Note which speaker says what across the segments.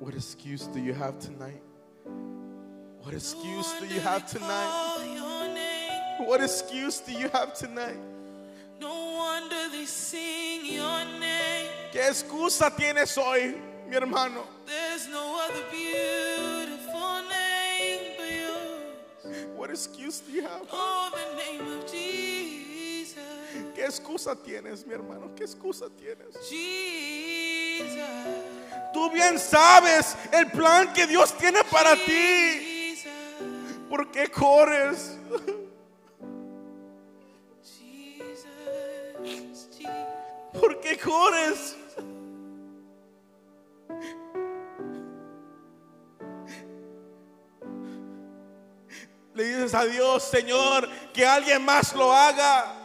Speaker 1: What excuse do you have tonight? What excuse do you have tonight?
Speaker 2: Call your name.
Speaker 1: What excuse do you have tonight?
Speaker 2: No wonder they sing your name.
Speaker 1: ¿Qué excusa tienes hoy, mi hermano?
Speaker 2: There's no other beautiful name but yours.
Speaker 1: What excuse do you have?
Speaker 2: Oh, the name of Jesus.
Speaker 1: ¿Qué excusa tienes, mi hermano? ¿Qué excusa tienes?
Speaker 2: Jesus.
Speaker 1: Tú bien sabes el plan que Dios tiene para ti. ¿Por qué corres? ¿Por qué corres? Le dices a Dios, Señor, que alguien más lo haga.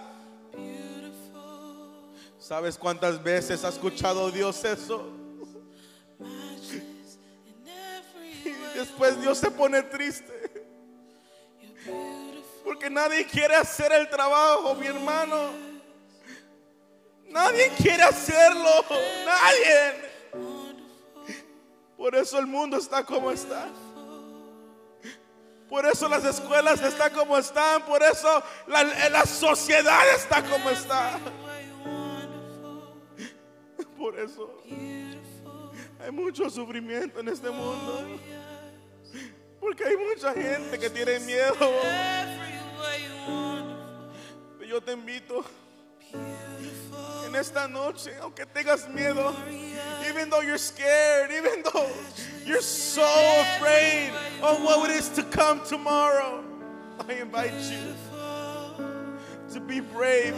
Speaker 1: ¿Sabes cuántas veces ha escuchado Dios eso? Después Dios se pone triste. Porque nadie quiere hacer el trabajo, mi hermano. Nadie quiere hacerlo. Nadie. Por eso el mundo está como está. Por eso las escuelas están como están. Por eso la, la sociedad está como está. Por eso hay mucho sufrimiento en este mundo. Porque hay mucha gente que tiene miedo.
Speaker 2: Wonderful.
Speaker 1: Yo te invito en esta noche, aunque tengas miedo, even though you're scared, even though you're so afraid of what it is to come tomorrow, I invite you to be brave.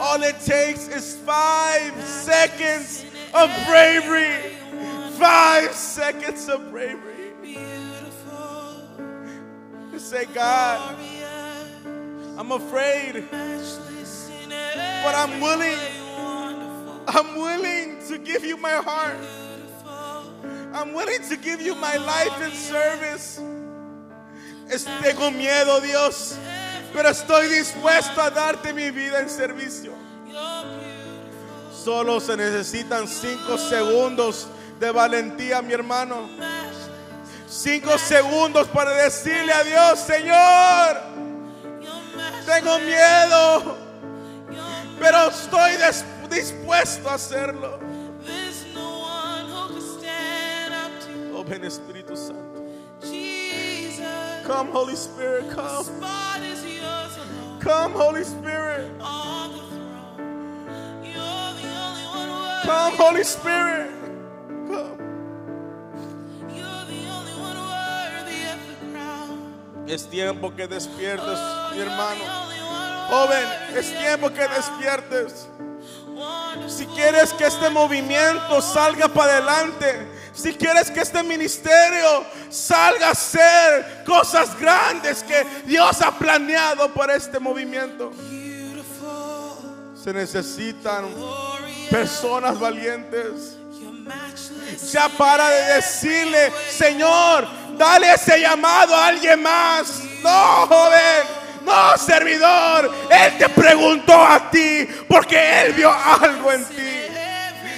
Speaker 1: All it takes is five seconds of bravery. Five seconds of bravery. Say, God, I'm afraid, but I'm willing. I'm willing to give you my heart. I'm willing to give you my life in service. Tengo miedo, Dios, pero estoy dispuesto a darte mi vida en servicio. Solo se necesitan cinco segundos de valentía, mi hermano. Cinco segundos para decirle a Dios, Señor, tengo miedo, pero estoy dispuesto a hacerlo. Oh, ven Espíritu Santo. Come, Holy Spirit, come. Come, Holy Spirit. Come, Holy Spirit. Es tiempo que despiertes, mi hermano. Joven, es tiempo que despiertes. Si quieres que este movimiento salga para adelante, si quieres que este ministerio salga a ser cosas grandes que Dios ha planeado para este movimiento, se necesitan personas valientes. Ya para de decirle, Señor, dale ese llamado a alguien más. No, joven. No, servidor. Él te preguntó a ti porque Él vio algo en ti.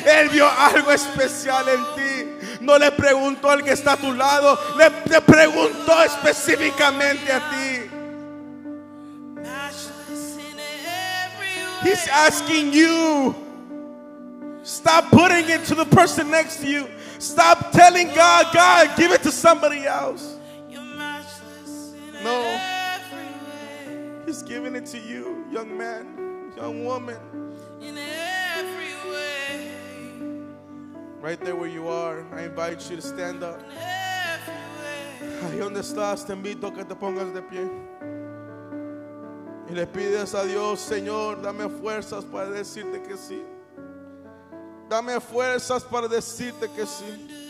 Speaker 1: Él vio algo especial en ti. No le preguntó al que está a tu lado. Le, le preguntó específicamente a ti. He's asking you. Stop putting it to the person next to you. Stop telling God, God, give it to somebody else. No. He's giving it to you, young man, young woman. Right there where you are, I invite you to stand up. Ahí donde estás, te invito a que te pongas de pie. Y le pides a Dios, Señor, dame fuerzas para decirte que sí. Dame fuerzas para decirte que sí.